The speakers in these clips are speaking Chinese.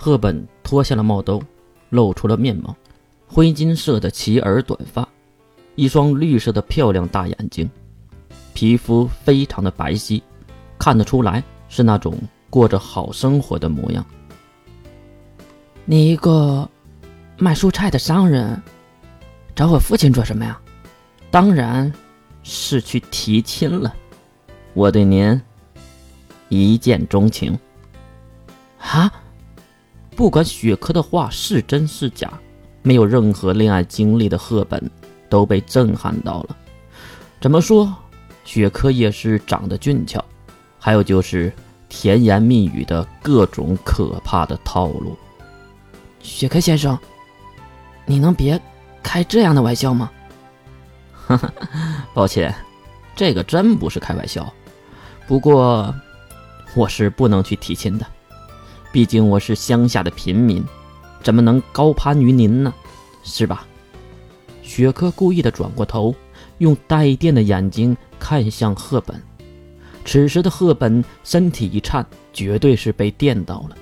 赫本脱下了帽兜，露出了面貌：灰金色的齐耳短发，一双绿色的漂亮大眼睛，皮肤非常的白皙，看得出来是那种过着好生活的模样。你一个卖蔬菜的商人，找我父亲做什么呀？当然是去提亲了。我对您一见钟情。啊！不管雪珂的话是真是假，没有任何恋爱经历的赫本都被震撼到了。怎么说，雪珂也是长得俊俏，还有就是甜言蜜语的各种可怕的套路。雪珂先生，你能别开这样的玩笑吗？哈哈，抱歉，这个真不是开玩笑。不过，我是不能去提亲的。毕竟我是乡下的平民，怎么能高攀于您呢？是吧？雪珂故意的转过头，用带电的眼睛看向赫本。此时的赫本身体一颤，绝对是被电到了。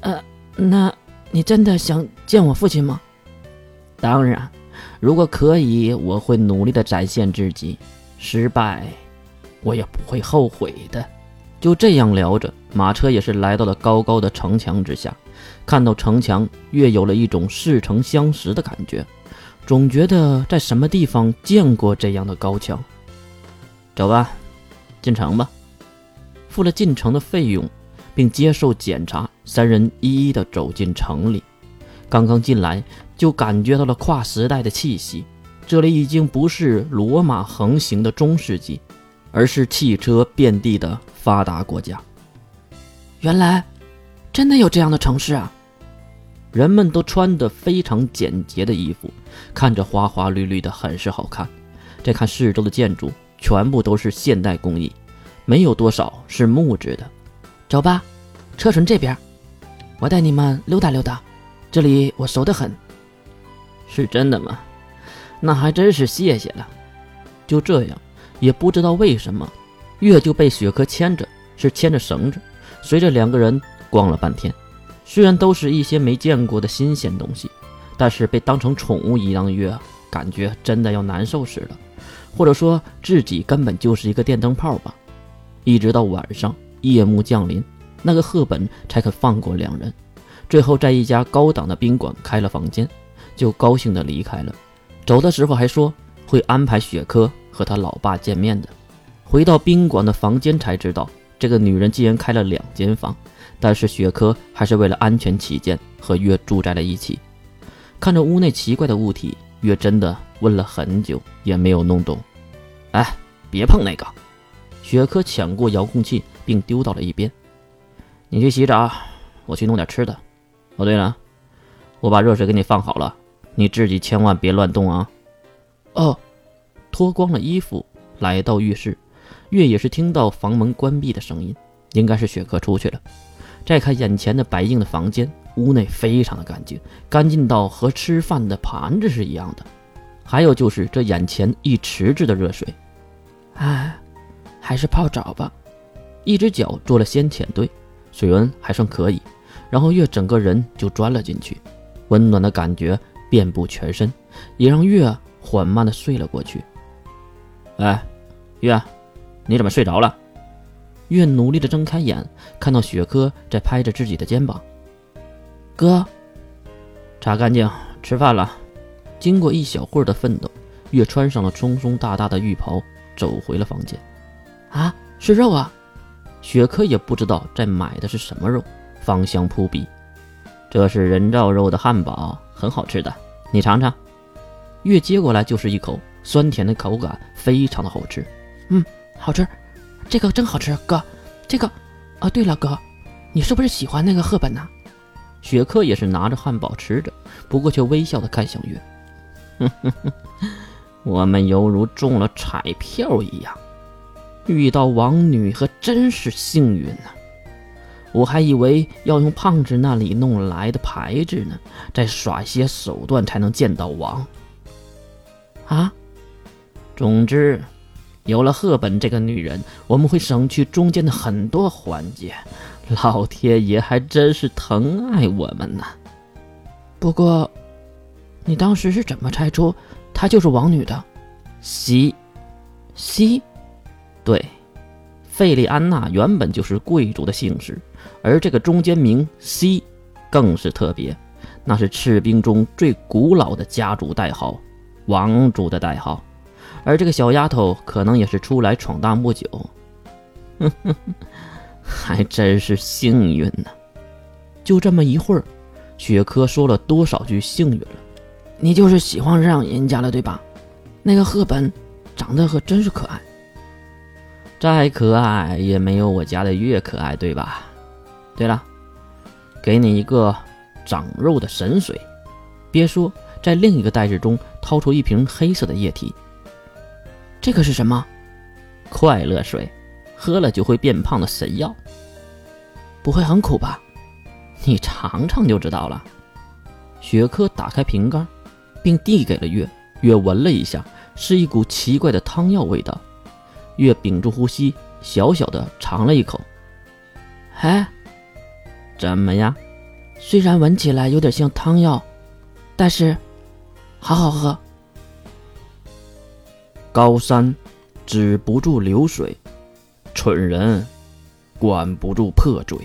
呃，那你真的想见我父亲吗？当然，如果可以，我会努力的展现自己。失败，我也不会后悔的。就这样聊着，马车也是来到了高高的城墙之下。看到城墙，越有了一种似曾相识的感觉，总觉得在什么地方见过这样的高墙。走吧，进城吧。付了进城的费用，并接受检查，三人一一的走进城里。刚刚进来，就感觉到了跨时代的气息。这里已经不是罗马横行的中世纪。而是汽车遍地的发达国家。原来，真的有这样的城市啊！人们都穿的非常简洁的衣服，看着花花绿绿的，很是好看。再看四周的建筑，全部都是现代工艺，没有多少是木质的。走吧，车从这边，我带你们溜达溜达。这里我熟得很。是真的吗？那还真是谢谢了。就这样。也不知道为什么，月就被雪珂牵着，是牵着绳子，随着两个人逛了半天。虽然都是一些没见过的新鲜东西，但是被当成宠物一样的月，感觉真的要难受死了，或者说自己根本就是一个电灯泡吧。一直到晚上，夜幕降临，那个赫本才肯放过两人。最后在一家高档的宾馆开了房间，就高兴的离开了。走的时候还说会安排雪珂。和他老爸见面的，回到宾馆的房间才知道，这个女人竟然开了两间房。但是雪珂还是为了安全起见，和月住在了一起。看着屋内奇怪的物体，月真的问了很久，也没有弄懂。哎，别碰那个！雪珂抢过遥控器，并丢到了一边。你去洗澡，我去弄点吃的。哦，对了，我把热水给你放好了，你自己千万别乱动啊。哦。脱光了衣服，来到浴室，月也是听到房门关闭的声音，应该是雪珂出去了。再看眼前的白净的房间，屋内非常的干净，干净到和吃饭的盘子是一样的。还有就是这眼前一池子的热水，哎，还是泡澡吧。一只脚做了先遣队，水温还算可以，然后月整个人就钻了进去，温暖的感觉遍布全身，也让月缓慢的睡了过去。哎，月，你怎么睡着了？月努力的睁开眼，看到雪珂在拍着自己的肩膀。哥，擦干净，吃饭了。经过一小会儿的奋斗，月穿上了松松大大的浴袍，走回了房间。啊，是肉啊！雪珂也不知道在买的是什么肉，芳香扑鼻。这是人造肉的汉堡，很好吃的，你尝尝。月接过来就是一口。酸甜的口感非常的好吃，嗯，好吃，这个真好吃，哥，这个，啊，对了，哥，你是不是喜欢那个赫本呢？雪克也是拿着汉堡吃着，不过却微笑的看向月，哼哼哼，我们犹如中了彩票一样，遇到王女可真是幸运呐！我还以为要用胖子那里弄来的牌子呢，再耍些手段才能见到王，啊？总之，有了赫本这个女人，我们会省去中间的很多环节。老天爷还真是疼爱我们呢。不过，你当时是怎么猜出她就是王女的？西，西，对，费利安娜原本就是贵族的姓氏，而这个中间名西更是特别，那是赤兵中最古老的家族代号，王族的代号。而这个小丫头可能也是出来闯荡不久，哼哼，还真是幸运呢。就这么一会儿，雪珂说了多少句幸运了？你就是喜欢上人家了，对吧？那个赫本长得可真是可爱，再可爱也没有我家的月可爱，对吧？对了，给你一个长肉的神水，别说，在另一个袋子中掏出一瓶黑色的液体。这个是什么？快乐水，喝了就会变胖的神药。不会很苦吧？你尝尝就知道了。雪珂打开瓶盖，并递给了月。月闻了一下，是一股奇怪的汤药味道。月屏住呼吸，小小的尝了一口。哎，怎么样？虽然闻起来有点像汤药，但是好好喝。高山止不住流水，蠢人管不住破嘴。